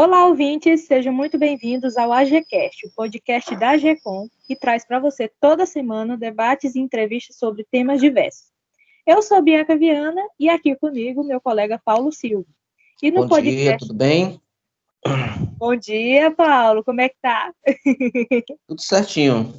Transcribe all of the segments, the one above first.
Olá, ouvintes, sejam muito bem-vindos ao AGCast, o podcast da AGCOM, que traz para você toda semana debates e entrevistas sobre temas diversos. Eu sou Bianca Viana e aqui comigo meu colega Paulo Silva. E no Bom podcast... dia, tudo bem? Bom dia, Paulo, como é que tá? Tudo certinho.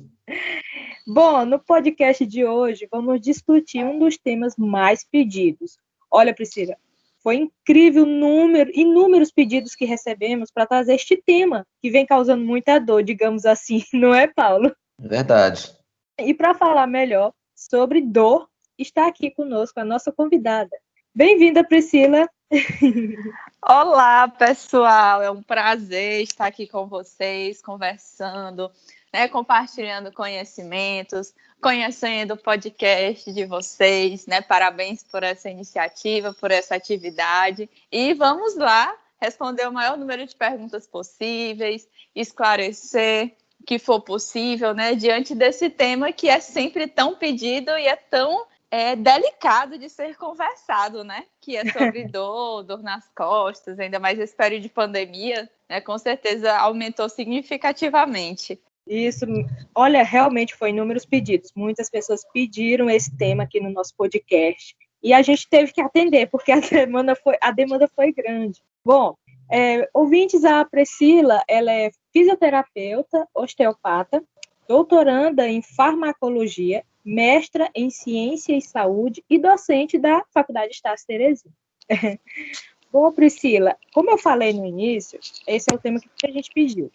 Bom, no podcast de hoje vamos discutir um dos temas mais pedidos. Olha, Priscila, foi incrível o número, inúmeros pedidos que recebemos para trazer este tema, que vem causando muita dor, digamos assim, não é, Paulo? Verdade. E para falar melhor sobre dor, está aqui conosco a nossa convidada. Bem-vinda, Priscila. Olá, pessoal. É um prazer estar aqui com vocês, conversando né, compartilhando conhecimentos, conhecendo o podcast de vocês, né? Parabéns por essa iniciativa, por essa atividade. E vamos lá responder o maior número de perguntas possíveis, esclarecer o que for possível, né? Diante desse tema que é sempre tão pedido e é tão é, delicado de ser conversado, né? Que é sobre dor, dor nas costas, ainda mais esse período de pandemia, né? Com certeza aumentou significativamente. Isso, olha, realmente foi inúmeros pedidos. Muitas pessoas pediram esse tema aqui no nosso podcast e a gente teve que atender porque a demanda foi a demanda foi grande. Bom, é, ouvintes, a Priscila, ela é fisioterapeuta, osteopata, doutoranda em farmacologia, mestra em ciência e saúde e docente da Faculdade Estácio Terezinha. Bom, Priscila, como eu falei no início, esse é o tema que a gente pediu.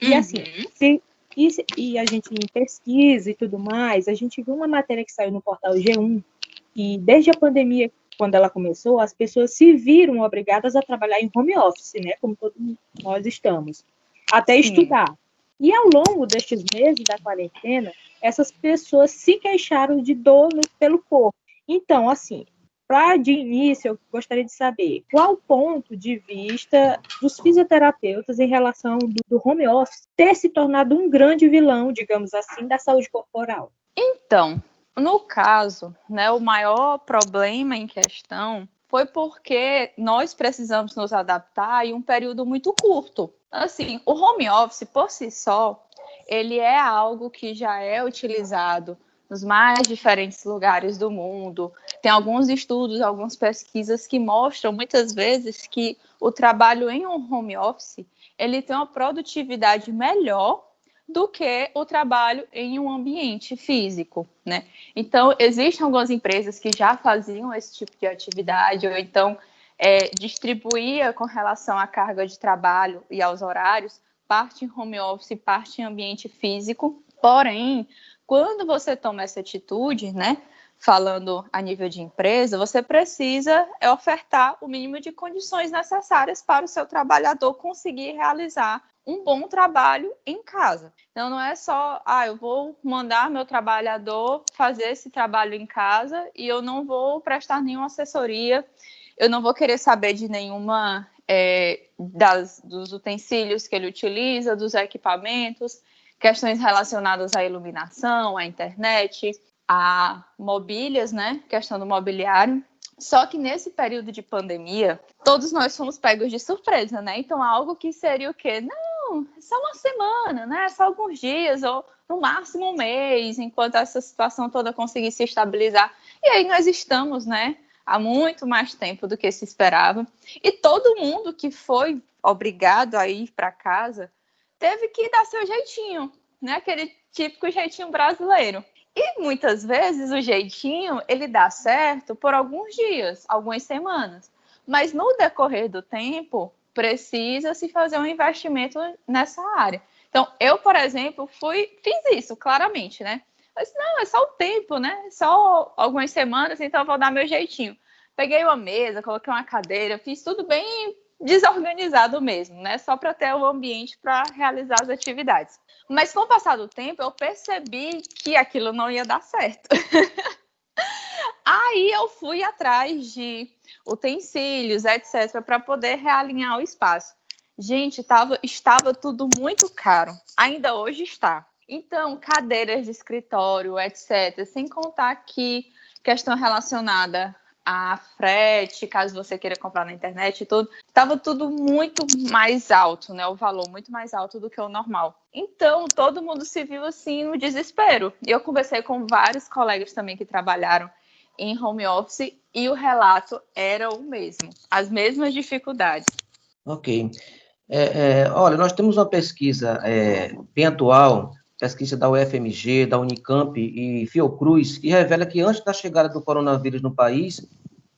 E assim, uhum. se e, e a gente em pesquisa e tudo mais, a gente viu uma matéria que saiu no portal G1, que desde a pandemia, quando ela começou, as pessoas se viram obrigadas a trabalhar em home office, né? Como todos nós estamos, até Sim. estudar. E ao longo destes meses da quarentena, essas pessoas se queixaram de dor pelo corpo. Então, assim, para de início, eu gostaria de saber qual o ponto de vista dos fisioterapeutas em relação do, do home office ter se tornado um grande vilão, digamos assim, da saúde corporal. Então, no caso, né, o maior problema em questão foi porque nós precisamos nos adaptar em um período muito curto. Assim, o home office por si só, ele é algo que já é utilizado nos mais diferentes lugares do mundo. Tem alguns estudos, algumas pesquisas que mostram muitas vezes que o trabalho em um home office ele tem uma produtividade melhor do que o trabalho em um ambiente físico, né? Então, existem algumas empresas que já faziam esse tipo de atividade, ou então é, distribuía com relação à carga de trabalho e aos horários, parte em home office, parte em ambiente físico. Porém, quando você toma essa atitude, né, falando a nível de empresa, você precisa é, ofertar o mínimo de condições necessárias para o seu trabalhador conseguir realizar um bom trabalho em casa. Então não é só, ah, eu vou mandar meu trabalhador fazer esse trabalho em casa e eu não vou prestar nenhuma assessoria, eu não vou querer saber de nenhuma é, das, dos utensílios que ele utiliza, dos equipamentos questões relacionadas à iluminação, à internet, a mobílias, né? Questão do mobiliário. Só que nesse período de pandemia, todos nós fomos pegos de surpresa, né? Então, algo que seria o quê? Não, é só uma semana, né? Só alguns dias, ou no máximo um mês, enquanto essa situação toda conseguir se estabilizar. E aí nós estamos, né? Há muito mais tempo do que se esperava. E todo mundo que foi obrigado a ir para casa teve que dar seu jeitinho, né? Aquele típico jeitinho brasileiro. E muitas vezes o jeitinho ele dá certo por alguns dias, algumas semanas. Mas no decorrer do tempo, precisa se fazer um investimento nessa área. Então, eu, por exemplo, fui, fiz isso claramente, né? Mas não, é só o tempo, né? Só algumas semanas, então eu vou dar meu jeitinho. Peguei uma mesa, coloquei uma cadeira, fiz tudo bem desorganizado mesmo, né? Só para ter o um ambiente para realizar as atividades. Mas com o passar do tempo, eu percebi que aquilo não ia dar certo. Aí eu fui atrás de utensílios, etc, para poder realinhar o espaço. Gente, tava, estava tudo muito caro. Ainda hoje está. Então, cadeiras de escritório, etc, sem contar que questão relacionada a frete, caso você queira comprar na internet e tudo, estava tudo muito mais alto, né? O valor muito mais alto do que o normal. Então, todo mundo se viu assim no desespero. E eu conversei com vários colegas também que trabalharam em home office e o relato era o mesmo, as mesmas dificuldades. Ok. É, é, olha, nós temos uma pesquisa é, bem atual pesquisa da UFMG, da Unicamp e Fiocruz, que revela que antes da chegada do coronavírus no país,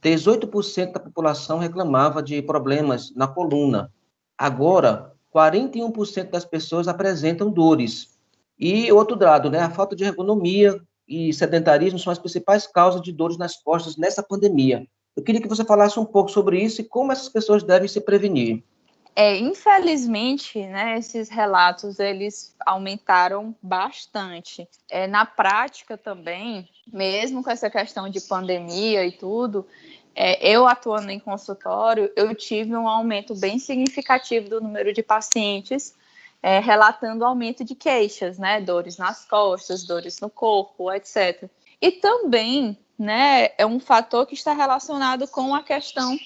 18% da população reclamava de problemas na coluna. Agora, 41% das pessoas apresentam dores. E outro dado, né, a falta de ergonomia e sedentarismo são as principais causas de dores nas costas nessa pandemia. Eu queria que você falasse um pouco sobre isso e como essas pessoas devem se prevenir. É, infelizmente, né, esses relatos eles aumentaram bastante. É, na prática também, mesmo com essa questão de pandemia e tudo, é, eu atuando em consultório, eu tive um aumento bem significativo do número de pacientes é, relatando aumento de queixas, né, dores nas costas, dores no corpo, etc. E também, né, é um fator que está relacionado com a questão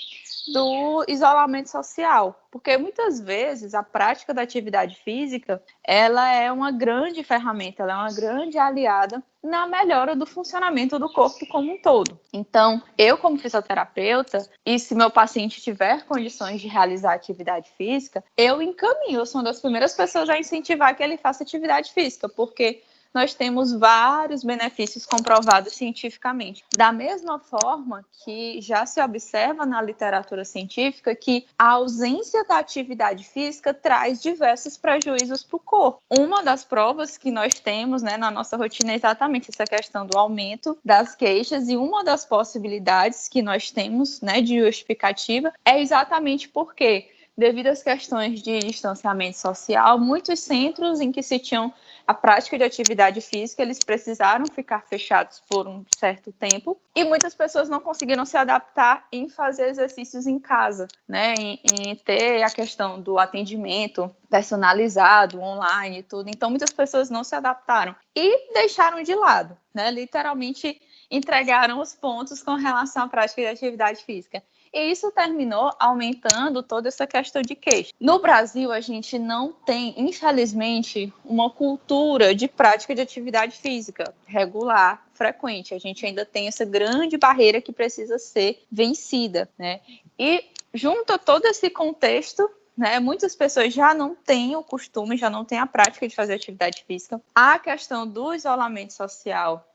do isolamento social, porque muitas vezes a prática da atividade física ela é uma grande ferramenta, ela é uma grande aliada na melhora do funcionamento do corpo como um todo. Então, eu como fisioterapeuta, e se meu paciente tiver condições de realizar atividade física, eu encaminho, eu sou uma das primeiras pessoas a incentivar que ele faça atividade física, porque nós temos vários benefícios comprovados cientificamente. Da mesma forma que já se observa na literatura científica que a ausência da atividade física traz diversos prejuízos para o corpo. Uma das provas que nós temos né, na nossa rotina é exatamente essa questão do aumento das queixas, e uma das possibilidades que nós temos né, de justificativa é exatamente porque devido às questões de distanciamento social, muitos centros em que se tinham a prática de atividade física, eles precisaram ficar fechados por um certo tempo e muitas pessoas não conseguiram se adaptar em fazer exercícios em casa, né? Em, em ter a questão do atendimento personalizado, online e tudo. Então, muitas pessoas não se adaptaram e deixaram de lado, né? Literalmente entregaram os pontos com relação à prática de atividade física. E isso terminou aumentando toda essa questão de queixa. No Brasil, a gente não tem, infelizmente, uma cultura de prática de atividade física regular, frequente. A gente ainda tem essa grande barreira que precisa ser vencida, né? E junto a todo esse contexto, né, muitas pessoas já não têm o costume, já não têm a prática de fazer atividade física. A questão do isolamento social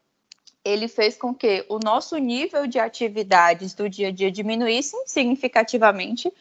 ele fez com que o nosso nível de atividades do dia a dia diminuísse significativamente,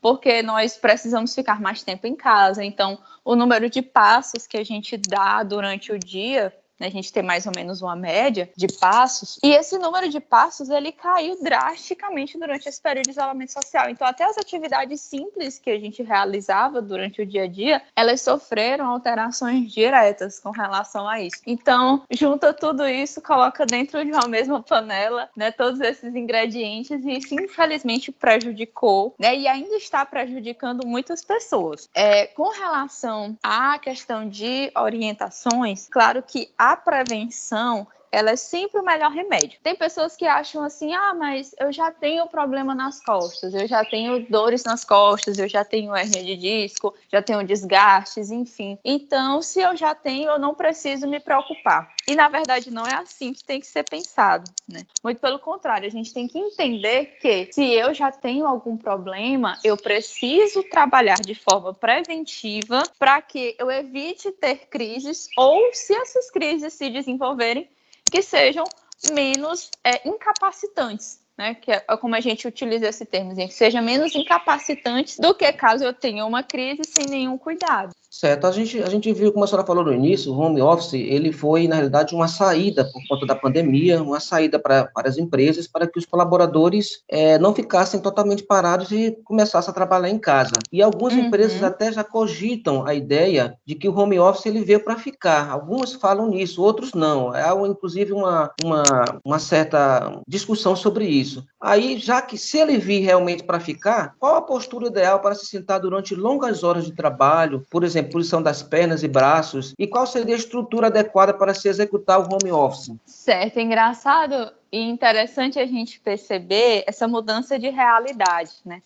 porque nós precisamos ficar mais tempo em casa. Então, o número de passos que a gente dá durante o dia né, a gente tem mais ou menos uma média de passos, e esse número de passos ele caiu drasticamente durante esse período de isolamento social. Então, até as atividades simples que a gente realizava durante o dia a dia, elas sofreram alterações diretas com relação a isso. Então, junta tudo isso, coloca dentro de uma mesma panela, né, todos esses ingredientes e isso infelizmente prejudicou, né, e ainda está prejudicando muitas pessoas. É, com relação à questão de orientações, claro que a prevenção ela é sempre o melhor remédio. Tem pessoas que acham assim: ah, mas eu já tenho problema nas costas, eu já tenho dores nas costas, eu já tenho hernia de disco, já tenho desgastes, enfim. Então, se eu já tenho, eu não preciso me preocupar. E na verdade não é assim que tem que ser pensado, né? Muito pelo contrário, a gente tem que entender que se eu já tenho algum problema, eu preciso trabalhar de forma preventiva para que eu evite ter crises ou se essas crises se desenvolverem, que sejam menos é, incapacitantes, né? Que é como a gente utiliza esse termo, que seja menos incapacitantes do que caso eu tenha uma crise sem nenhum cuidado. Certo, a gente, a gente viu, como a senhora falou no início, o home office, ele foi, na realidade, uma saída por conta da pandemia, uma saída para, para as empresas, para que os colaboradores é, não ficassem totalmente parados e começassem a trabalhar em casa. E algumas uhum. empresas até já cogitam a ideia de que o home office ele veio para ficar. Algumas falam nisso, outros não. Há, inclusive, uma, uma, uma certa discussão sobre isso. Aí, já que se ele vir realmente para ficar, qual a postura ideal para se sentar durante longas horas de trabalho, por exemplo, posição das pernas e braços, e qual seria a estrutura adequada para se executar o home office? Certo, engraçado e interessante a gente perceber essa mudança de realidade, né?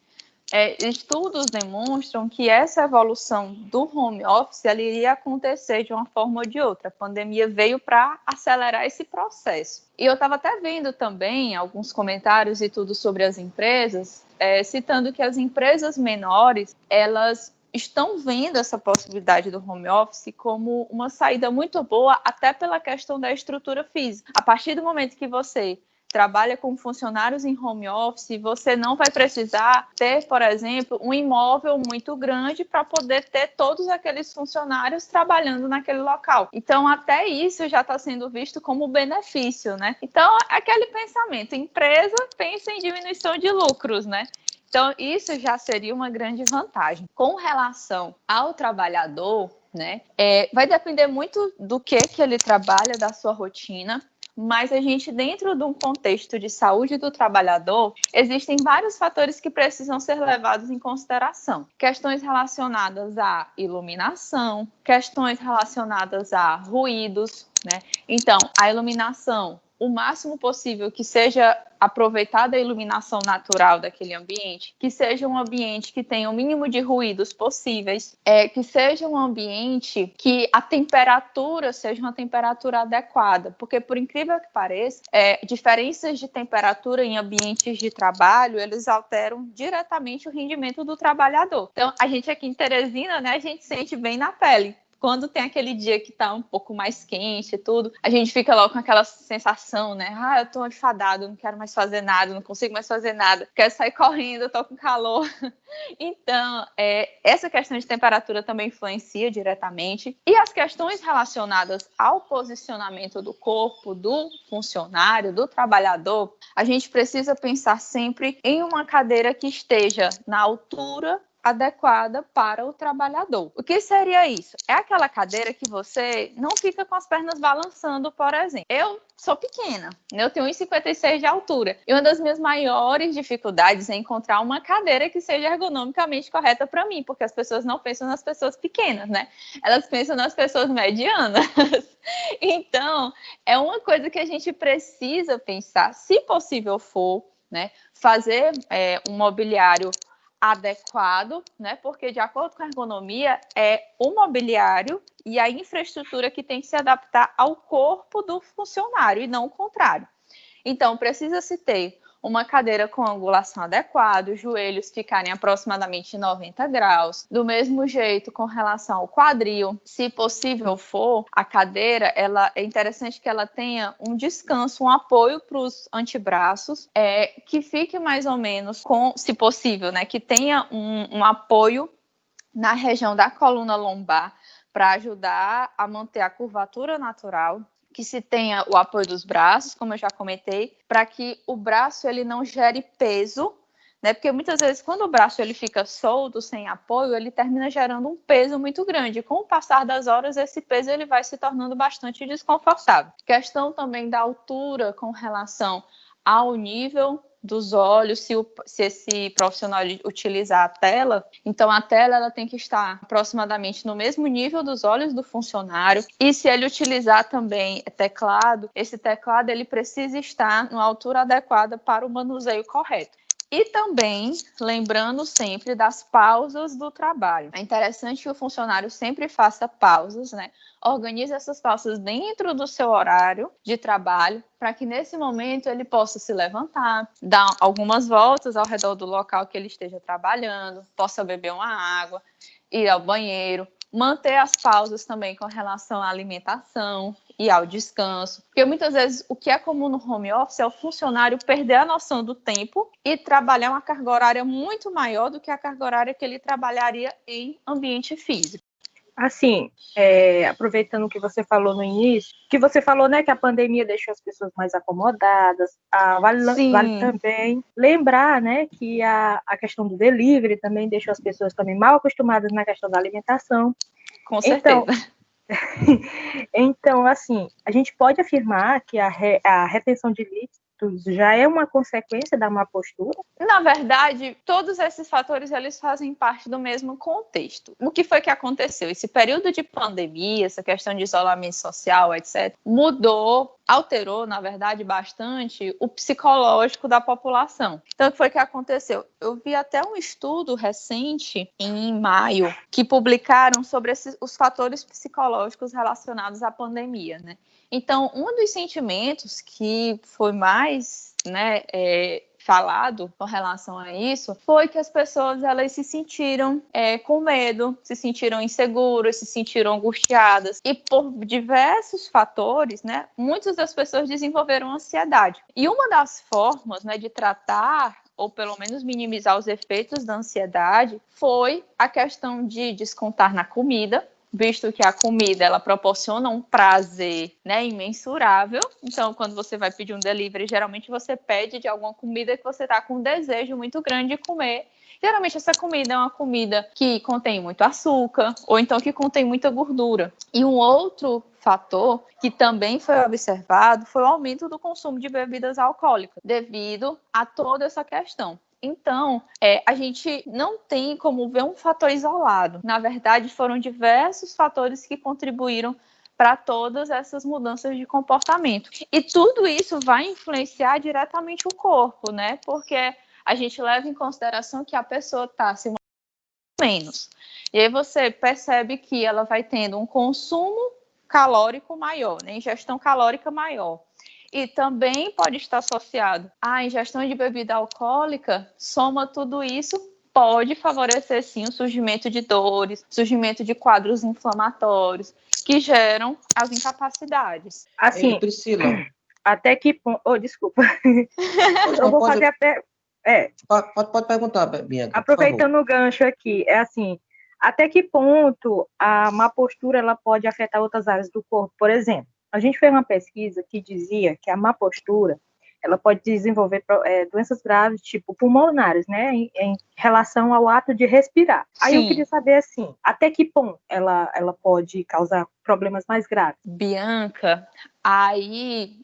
É, estudos demonstram que essa evolução do home office iria acontecer de uma forma ou de outra. A pandemia veio para acelerar esse processo. E eu estava até vendo também alguns comentários e tudo sobre as empresas, é, citando que as empresas menores elas estão vendo essa possibilidade do home office como uma saída muito boa, até pela questão da estrutura física. A partir do momento que você trabalha com funcionários em home office, você não vai precisar ter, por exemplo, um imóvel muito grande para poder ter todos aqueles funcionários trabalhando naquele local. Então, até isso já está sendo visto como benefício, né? Então, aquele pensamento, empresa pensa em diminuição de lucros, né? Então, isso já seria uma grande vantagem. Com relação ao trabalhador, né, é, vai depender muito do que, que ele trabalha, da sua rotina mas a gente, dentro de um contexto de saúde do trabalhador, existem vários fatores que precisam ser levados em consideração. Questões relacionadas à iluminação, questões relacionadas a ruídos, né? Então, a iluminação o máximo possível que seja aproveitada a iluminação natural daquele ambiente, que seja um ambiente que tenha o mínimo de ruídos possíveis, é, que seja um ambiente que a temperatura seja uma temperatura adequada, porque por incrível que pareça, é, diferenças de temperatura em ambientes de trabalho, eles alteram diretamente o rendimento do trabalhador. Então, a gente aqui em Teresina, né, a gente sente bem na pele quando tem aquele dia que tá um pouco mais quente e tudo, a gente fica logo com aquela sensação, né? Ah, eu tô enfadado, não quero mais fazer nada, não consigo mais fazer nada, quero sair correndo, eu tô com calor. Então, é, essa questão de temperatura também influencia diretamente. E as questões relacionadas ao posicionamento do corpo, do funcionário, do trabalhador, a gente precisa pensar sempre em uma cadeira que esteja na altura adequada para o trabalhador. O que seria isso? É aquela cadeira que você não fica com as pernas balançando, por exemplo. Eu sou pequena, né? eu tenho 1,56 de altura. E uma das minhas maiores dificuldades é encontrar uma cadeira que seja ergonomicamente correta para mim, porque as pessoas não pensam nas pessoas pequenas, né? Elas pensam nas pessoas medianas. então, é uma coisa que a gente precisa pensar, se possível for, né? Fazer é, um mobiliário adequado, né? Porque de acordo com a ergonomia é o mobiliário e a infraestrutura que tem que se adaptar ao corpo do funcionário e não o contrário. Então precisa se ter uma cadeira com angulação adequada, os joelhos ficarem aproximadamente 90 graus. Do mesmo jeito, com relação ao quadril, se possível for, a cadeira, ela é interessante que ela tenha um descanso, um apoio para os antebraços, é, que fique mais ou menos com, se possível, né, que tenha um, um apoio na região da coluna lombar para ajudar a manter a curvatura natural que se tenha o apoio dos braços, como eu já comentei, para que o braço ele não gere peso, né? Porque muitas vezes quando o braço ele fica solto, sem apoio, ele termina gerando um peso muito grande. Com o passar das horas, esse peso ele vai se tornando bastante desconfortável. Questão também da altura com relação ao nível dos olhos, se, o, se, esse profissional utilizar a tela, então a tela ela tem que estar aproximadamente no mesmo nível dos olhos do funcionário. E se ele utilizar também teclado, esse teclado ele precisa estar na altura adequada para o manuseio correto. E também lembrando sempre das pausas do trabalho. É interessante que o funcionário sempre faça pausas, né? Organize essas pausas dentro do seu horário de trabalho, para que nesse momento ele possa se levantar, dar algumas voltas ao redor do local que ele esteja trabalhando, possa beber uma água, ir ao banheiro, manter as pausas também com relação à alimentação, e ao descanso. Porque muitas vezes o que é comum no home office é o funcionário perder a noção do tempo e trabalhar uma carga horária muito maior do que a carga horária que ele trabalharia em ambiente físico. Assim, é, aproveitando o que você falou no início, que você falou, né, que a pandemia deixou as pessoas mais acomodadas, ah, vale, vale, também lembrar, né, que a, a questão do delivery também deixou as pessoas também mal acostumadas na questão da alimentação. Com certeza. Então, então, assim, a gente pode afirmar que a, re, a retenção de líquidos hábitos já é uma consequência da má postura? Na verdade, todos esses fatores eles fazem parte do mesmo contexto. O que foi que aconteceu? Esse período de pandemia, essa questão de isolamento social, etc., mudou alterou, na verdade, bastante o psicológico da população. Então, o que foi que aconteceu? Eu vi até um estudo recente, em maio, que publicaram sobre esses, os fatores psicológicos relacionados à pandemia, né? Então, um dos sentimentos que foi mais né, é, falado com relação a isso foi que as pessoas elas se sentiram é, com medo, se sentiram inseguras, se sentiram angustiadas e por diversos fatores, né, muitas das pessoas desenvolveram ansiedade. E uma das formas, né, de tratar ou pelo menos minimizar os efeitos da ansiedade, foi a questão de descontar na comida, visto que a comida ela proporciona um prazer né, imensurável. Então, quando você vai pedir um delivery, geralmente você pede de alguma comida que você está com um desejo muito grande de comer. Geralmente essa comida é uma comida que contém muito açúcar ou então que contém muita gordura. E um outro fator que também foi observado foi o aumento do consumo de bebidas alcoólicas, devido a toda essa questão. Então, é, a gente não tem como ver um fator isolado. Na verdade, foram diversos fatores que contribuíram para todas essas mudanças de comportamento. E tudo isso vai influenciar diretamente o corpo, né? Porque a gente leva em consideração que a pessoa está se menos. E aí você percebe que ela vai tendo um consumo calórico maior, né? ingestão calórica maior e também pode estar associado à ingestão de bebida alcoólica, soma tudo isso, pode favorecer sim o surgimento de dores, surgimento de quadros inflamatórios que geram as incapacidades. Assim, Priscila. Até que ponto. Oh, desculpa. Eu vou fazer até. É. Pode, pode perguntar, Bianca. Aproveitando o gancho aqui, é assim, até que ponto a má postura ela pode afetar outras áreas do corpo? Por exemplo, a gente fez uma pesquisa que dizia que a má postura ela pode desenvolver é, doenças graves, tipo pulmonares, né, em, em, relação ao ato de respirar. Aí Sim. eu queria saber, assim, até que ponto ela, ela pode causar problemas mais graves? Bianca, aí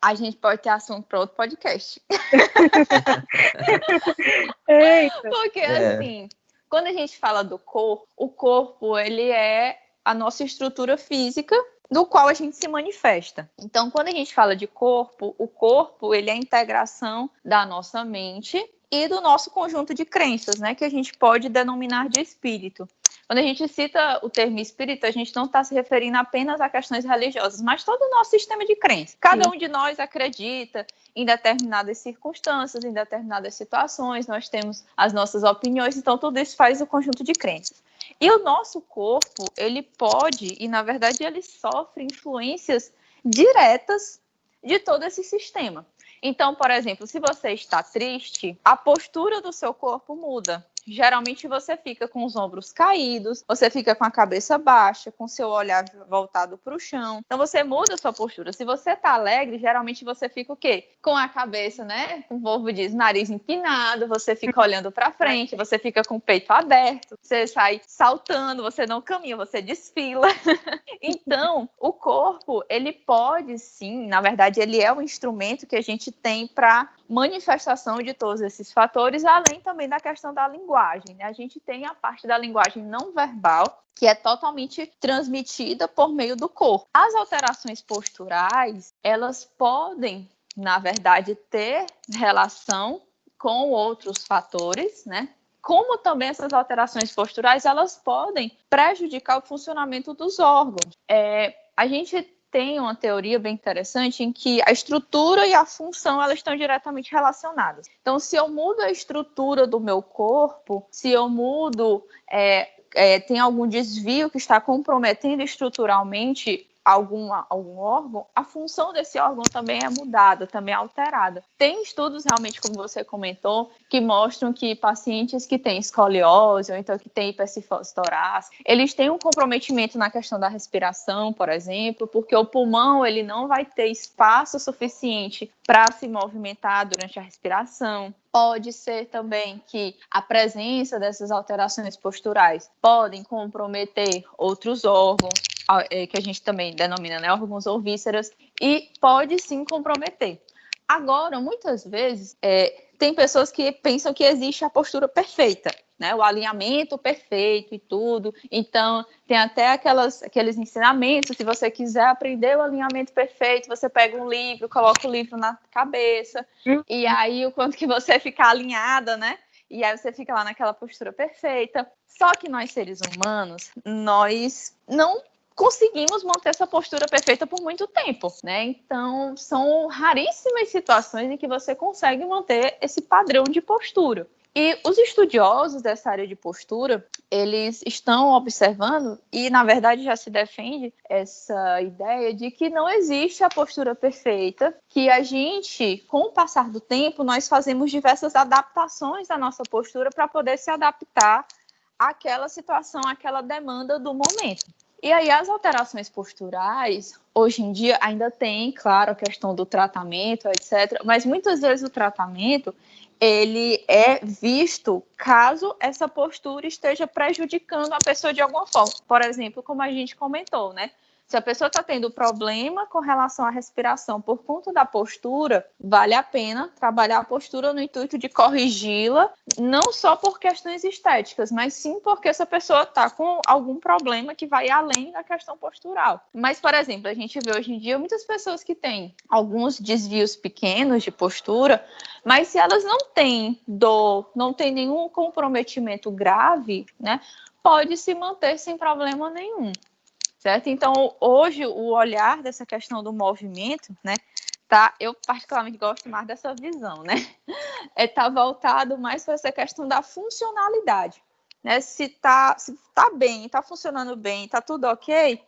a gente pode ter assunto para outro podcast. Eita. Porque, é. assim, quando a gente fala do corpo, o corpo, ele é a nossa estrutura física do qual a gente se manifesta. Então, quando a gente fala de corpo, o corpo ele é a integração da nossa mente e do nosso conjunto de crenças, né, que a gente pode denominar de espírito. Quando a gente cita o termo espírito, a gente não está se referindo apenas a questões religiosas, mas todo o nosso sistema de crenças. Cada Sim. um de nós acredita em determinadas circunstâncias, em determinadas situações, nós temos as nossas opiniões, então tudo isso faz o conjunto de crenças. E o nosso corpo, ele pode, e na verdade ele sofre influências diretas de todo esse sistema. Então, por exemplo, se você está triste, a postura do seu corpo muda. Geralmente você fica com os ombros caídos, você fica com a cabeça baixa, com seu olhar voltado para o chão. Então você muda a sua postura. Se você está alegre, geralmente você fica o quê? Com a cabeça, né? O povo diz nariz empinado, você fica olhando para frente, você fica com o peito aberto, você sai saltando, você não caminha, você desfila. então, o corpo, ele pode sim, na verdade, ele é um instrumento que a gente tem para manifestação de todos esses fatores, além também da questão da linguagem. Né? A gente tem a parte da linguagem não verbal, que é totalmente transmitida por meio do corpo. As alterações posturais, elas podem, na verdade, ter relação com outros fatores, né? Como também essas alterações posturais, elas podem prejudicar o funcionamento dos órgãos. É, a gente tem uma teoria bem interessante em que a estrutura e a função elas estão diretamente relacionadas. Então, se eu mudo a estrutura do meu corpo, se eu mudo, é, é, tem algum desvio que está comprometendo estruturalmente algum, algum órgão, a função desse órgão também é mudada, também é alterada. Tem estudos, realmente, como você comentou, que mostram que pacientes que têm escoliose ou então que têm hipercifose torácica, eles têm um comprometimento na questão da respiração, por exemplo, porque o pulmão ele não vai ter espaço suficiente para se movimentar durante a respiração. Pode ser também que a presença dessas alterações posturais podem comprometer outros órgãos, que a gente também denomina né, órgãos ou vísceras, e pode sim comprometer. Agora, muitas vezes, é, tem pessoas que pensam que existe a postura perfeita, né? O alinhamento perfeito e tudo. Então, tem até aquelas, aqueles ensinamentos. Se você quiser aprender o alinhamento perfeito, você pega um livro, coloca o livro na cabeça, uhum. e aí o quanto que você ficar alinhada, né? E aí você fica lá naquela postura perfeita. Só que nós, seres humanos, nós não conseguimos manter essa postura perfeita por muito tempo, né? Então, são raríssimas situações em que você consegue manter esse padrão de postura. E os estudiosos dessa área de postura, eles estão observando e, na verdade, já se defende essa ideia de que não existe a postura perfeita, que a gente, com o passar do tempo, nós fazemos diversas adaptações da nossa postura para poder se adaptar àquela situação, àquela demanda do momento. E aí as alterações posturais, hoje em dia ainda tem, claro, a questão do tratamento, etc. Mas muitas vezes o tratamento ele é visto caso essa postura esteja prejudicando a pessoa de alguma forma. Por exemplo, como a gente comentou, né? Se a pessoa está tendo problema com relação à respiração por conta da postura, vale a pena trabalhar a postura no intuito de corrigi-la, não só por questões estéticas, mas sim porque essa pessoa está com algum problema que vai além da questão postural. Mas, por exemplo, a gente vê hoje em dia muitas pessoas que têm alguns desvios pequenos de postura, mas se elas não têm dor, não têm nenhum comprometimento grave, né? Pode se manter sem problema nenhum certo? Então, hoje, o olhar dessa questão do movimento, né, tá, eu particularmente gosto mais dessa visão, né, é tá voltado mais para essa questão da funcionalidade, né, se tá, se tá bem, tá funcionando bem, tá tudo ok,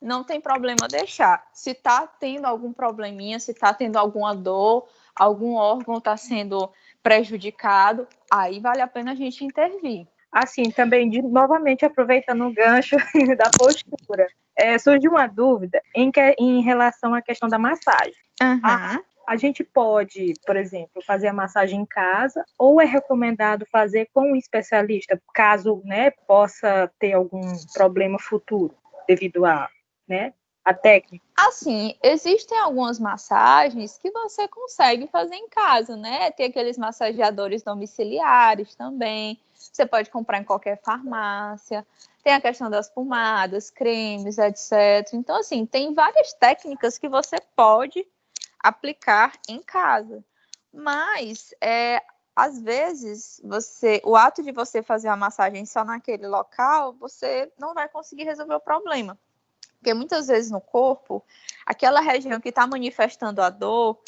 não tem problema deixar. Se tá tendo algum probleminha, se tá tendo alguma dor, algum órgão está sendo prejudicado, aí vale a pena a gente intervir. Assim, também, de, novamente aproveitando o gancho da postura, é, surgiu uma dúvida em, que, em relação à questão da massagem. Uhum. A, a gente pode, por exemplo, fazer a massagem em casa ou é recomendado fazer com um especialista, caso né, possa ter algum problema futuro devido a, né, a técnica? Assim, existem algumas massagens que você consegue fazer em casa, né? Tem aqueles massageadores domiciliares também. Você pode comprar em qualquer farmácia. Tem a questão das pomadas, cremes, etc. Então, assim, tem várias técnicas que você pode aplicar em casa. Mas, é, às vezes, você, o ato de você fazer a massagem só naquele local, você não vai conseguir resolver o problema. Porque muitas vezes no corpo, aquela região que está manifestando a dor,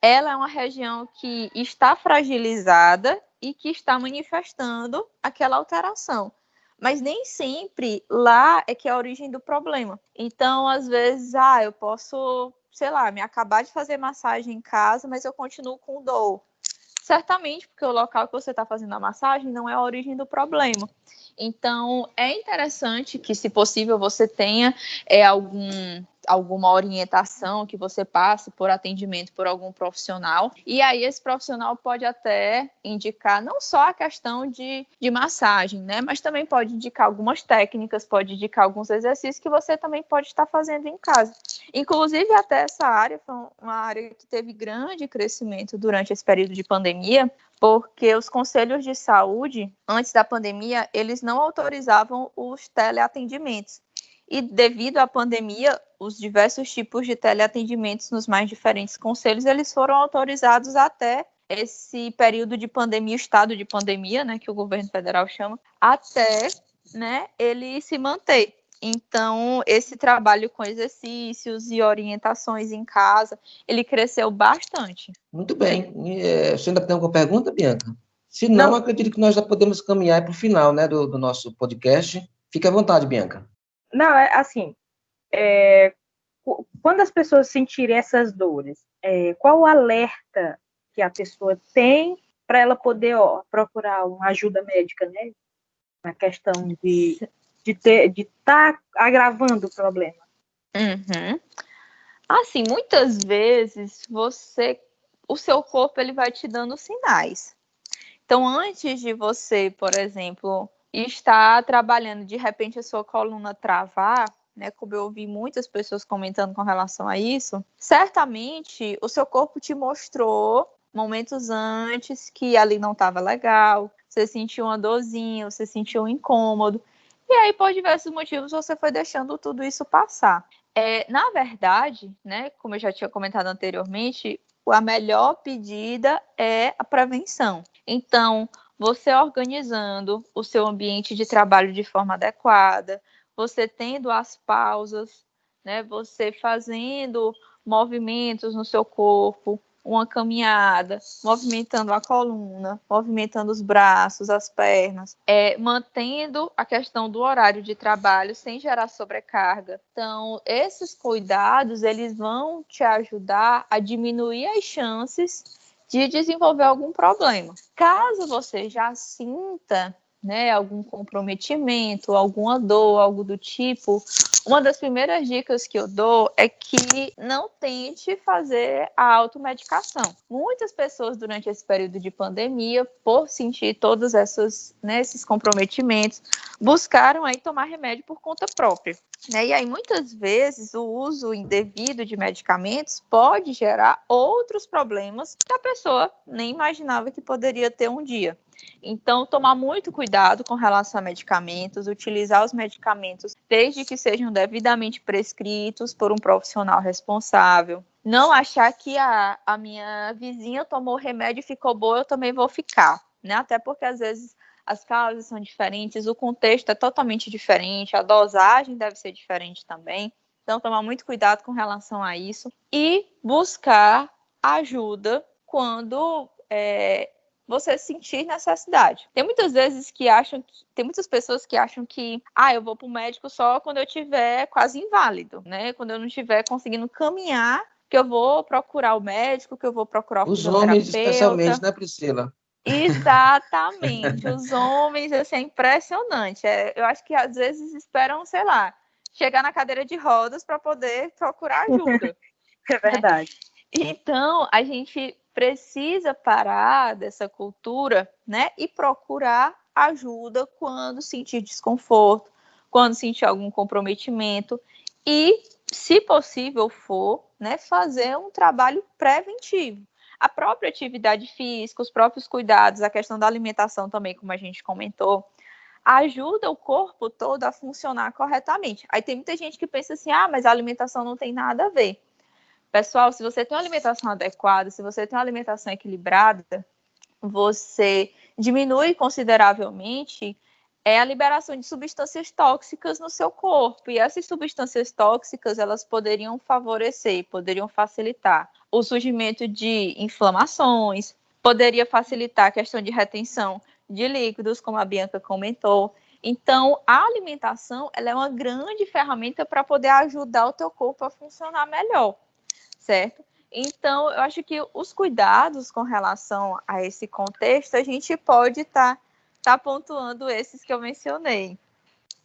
ela é uma região que está fragilizada e que está manifestando aquela alteração. Mas nem sempre lá é que é a origem do problema. Então, às vezes, ah, eu posso, sei lá, me acabar de fazer massagem em casa, mas eu continuo com dor. Certamente, porque o local que você está fazendo a massagem não é a origem do problema. Então, é interessante que, se possível, você tenha é, algum alguma orientação que você passe por atendimento por algum profissional. E aí esse profissional pode até indicar não só a questão de, de massagem, né? Mas também pode indicar algumas técnicas, pode indicar alguns exercícios que você também pode estar fazendo em casa. Inclusive, até essa área foi uma área que teve grande crescimento durante esse período de pandemia, porque os conselhos de saúde, antes da pandemia, eles não autorizavam os teleatendimentos. E devido à pandemia, os diversos tipos de teleatendimentos nos mais diferentes conselhos, eles foram autorizados até esse período de pandemia, estado de pandemia, né, que o governo federal chama, até, né, ele se manter. Então, esse trabalho com exercícios e orientações em casa, ele cresceu bastante. Muito bem. É, você ainda tem alguma pergunta, Bianca? Se não, não. acredito que nós já podemos caminhar para o final né, do, do nosso podcast. Fique à vontade, Bianca. Não, é assim, é, quando as pessoas sentirem essas dores, é, qual o alerta que a pessoa tem para ela poder ó, procurar uma ajuda médica, né? Na questão de de ter de estar tá agravando o problema. Uhum. Assim, muitas vezes você, o seu corpo ele vai te dando sinais. Então, antes de você, por exemplo, está trabalhando, de repente a sua coluna travar, né, como eu ouvi muitas pessoas comentando com relação a isso, certamente o seu corpo te mostrou momentos antes que ali não estava legal, você sentiu uma dorzinha, você sentiu um incômodo, e aí, por diversos motivos, você foi deixando tudo isso passar. É, na verdade, né, como eu já tinha comentado anteriormente, a melhor pedida é a prevenção. Então, você organizando o seu ambiente de trabalho de forma adequada, você tendo as pausas, né, você fazendo movimentos no seu corpo, uma caminhada, movimentando a coluna, movimentando os braços, as pernas, é, mantendo a questão do horário de trabalho sem gerar sobrecarga. Então, esses cuidados, eles vão te ajudar a diminuir as chances de desenvolver algum problema. Caso você já sinta né, algum comprometimento, alguma dor, algo do tipo, uma das primeiras dicas que eu dou é que não tente fazer a automedicação. Muitas pessoas durante esse período de pandemia, por sentir todos esses, né, esses comprometimentos, buscaram aí tomar remédio por conta própria. Né? E aí, muitas vezes, o uso indevido de medicamentos pode gerar outros problemas que a pessoa nem imaginava que poderia ter um dia. Então, tomar muito cuidado com relação a medicamentos, utilizar os medicamentos desde que sejam devidamente prescritos por um profissional responsável. Não achar que a, a minha vizinha tomou remédio e ficou boa, eu também vou ficar. Né? Até porque às vezes as causas são diferentes, o contexto é totalmente diferente, a dosagem deve ser diferente também. Então, tomar muito cuidado com relação a isso e buscar ajuda quando é, você sentir necessidade. Tem muitas vezes que acham que, tem muitas pessoas que acham que, ah, eu vou para o médico só quando eu tiver quase inválido, né? Quando eu não estiver conseguindo caminhar, que eu vou procurar o médico, que eu vou procurar o Os homens especialmente, né, Priscila? Exatamente. Os homens, assim, é impressionante. É, eu acho que às vezes esperam, sei lá, chegar na cadeira de rodas para poder procurar ajuda. é verdade. Então, a gente precisa parar dessa cultura, né, e procurar ajuda quando sentir desconforto, quando sentir algum comprometimento e, se possível for, né, fazer um trabalho preventivo. A própria atividade física, os próprios cuidados, a questão da alimentação também, como a gente comentou, ajuda o corpo todo a funcionar corretamente. Aí tem muita gente que pensa assim: ah, mas a alimentação não tem nada a ver. Pessoal, se você tem uma alimentação adequada, se você tem uma alimentação equilibrada, você diminui consideravelmente é a liberação de substâncias tóxicas no seu corpo. E essas substâncias tóxicas, elas poderiam favorecer, poderiam facilitar o surgimento de inflamações, poderia facilitar a questão de retenção de líquidos, como a Bianca comentou. Então, a alimentação, ela é uma grande ferramenta para poder ajudar o teu corpo a funcionar melhor certo? Então, eu acho que os cuidados com relação a esse contexto, a gente pode estar tá, tá pontuando esses que eu mencionei.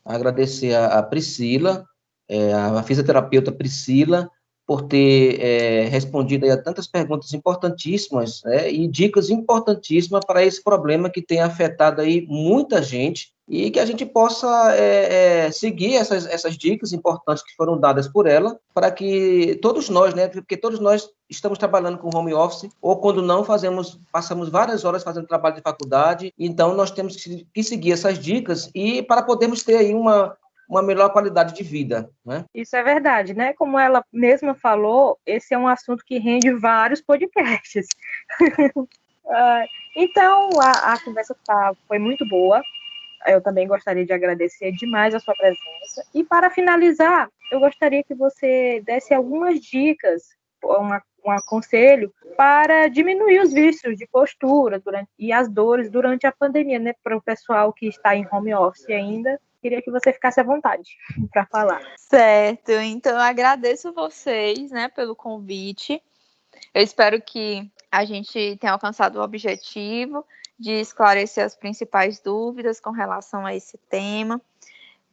Agradecer a, Priscila, é, a fisioterapeuta Priscila, por ter é, respondido a tantas perguntas importantíssimas né, e dicas importantíssimas para esse problema que tem afetado aí muita gente e que a gente possa é, é, seguir essas, essas dicas importantes que foram dadas por ela, para que todos nós, né, porque todos nós estamos trabalhando com home office, ou quando não fazemos, passamos várias horas fazendo trabalho de faculdade, então nós temos que, seguir essas dicas e para podermos ter aí uma, uma melhor qualidade de vida. Né? Isso é verdade, né? Como ela mesma falou, esse é um assunto que rende vários podcasts. então, a, a conversa tá, foi muito boa. Eu também gostaria de agradecer demais a sua presença. E para finalizar, eu gostaria que você desse algumas dicas, um aconselho para diminuir os vícios de postura durante, e as dores durante a pandemia, né? Para o pessoal que está em home office ainda queria que você ficasse à vontade para falar. Certo, então eu agradeço vocês, né, pelo convite. Eu espero que a gente tenha alcançado o objetivo de esclarecer as principais dúvidas com relação a esse tema.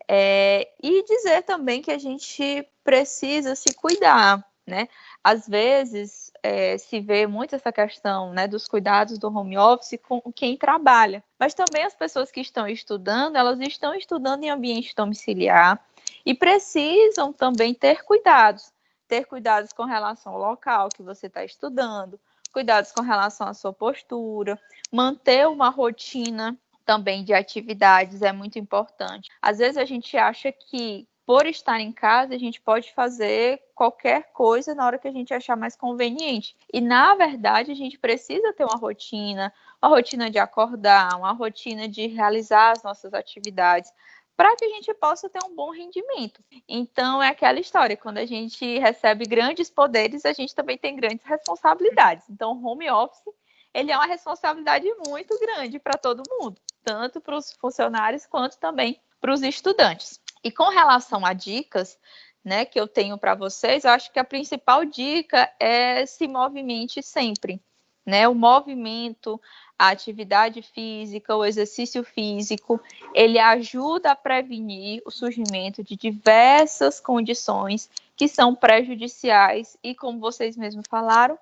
É, e dizer também que a gente precisa se cuidar, né? Às vezes é, se vê muito essa questão né, dos cuidados do home office com quem trabalha, mas também as pessoas que estão estudando, elas estão estudando em ambiente domiciliar e precisam também ter cuidados. Ter cuidados com relação ao local que você está estudando, cuidados com relação à sua postura, manter uma rotina também de atividades é muito importante. Às vezes a gente acha que por estar em casa, a gente pode fazer qualquer coisa na hora que a gente achar mais conveniente. E, na verdade, a gente precisa ter uma rotina, uma rotina de acordar, uma rotina de realizar as nossas atividades, para que a gente possa ter um bom rendimento. Então, é aquela história: quando a gente recebe grandes poderes, a gente também tem grandes responsabilidades. Então, home office ele é uma responsabilidade muito grande para todo mundo, tanto para os funcionários quanto também para os estudantes. E com relação a dicas, né, que eu tenho para vocês, eu acho que a principal dica é se movimente sempre, né? O movimento, a atividade física, o exercício físico, ele ajuda a prevenir o surgimento de diversas condições que são prejudiciais e, como vocês mesmos falaram,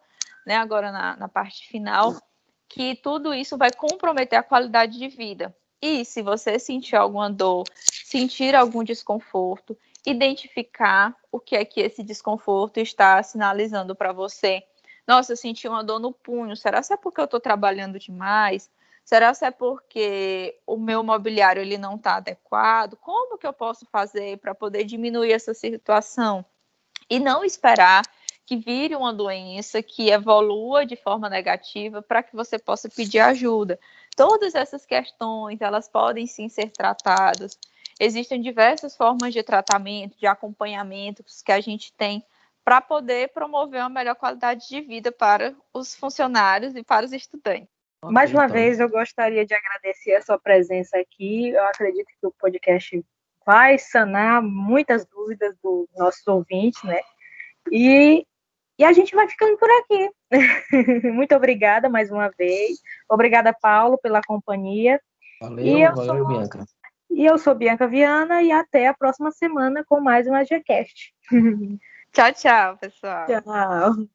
né, agora na, na parte final, que tudo isso vai comprometer a qualidade de vida. E se você sentir alguma dor, sentir algum desconforto, identificar o que é que esse desconforto está sinalizando para você. Nossa, eu senti uma dor no punho. Será que é porque eu estou trabalhando demais? Será que é porque o meu mobiliário ele não está adequado? Como que eu posso fazer para poder diminuir essa situação? E não esperar que vire uma doença que evolua de forma negativa para que você possa pedir ajuda. Todas essas questões, elas podem sim ser tratadas. Existem diversas formas de tratamento, de acompanhamento que a gente tem para poder promover uma melhor qualidade de vida para os funcionários e para os estudantes. Mais uma então. vez, eu gostaria de agradecer a sua presença aqui. Eu acredito que o podcast vai sanar muitas dúvidas dos nossos ouvintes, né? E e a gente vai ficando por aqui. Muito obrigada mais uma vez. Obrigada, Paulo, pela companhia. Valeu, valeu, sou... Bianca. E eu sou Bianca Viana e até a próxima semana com mais um AGCast. tchau, tchau, pessoal. Tchau.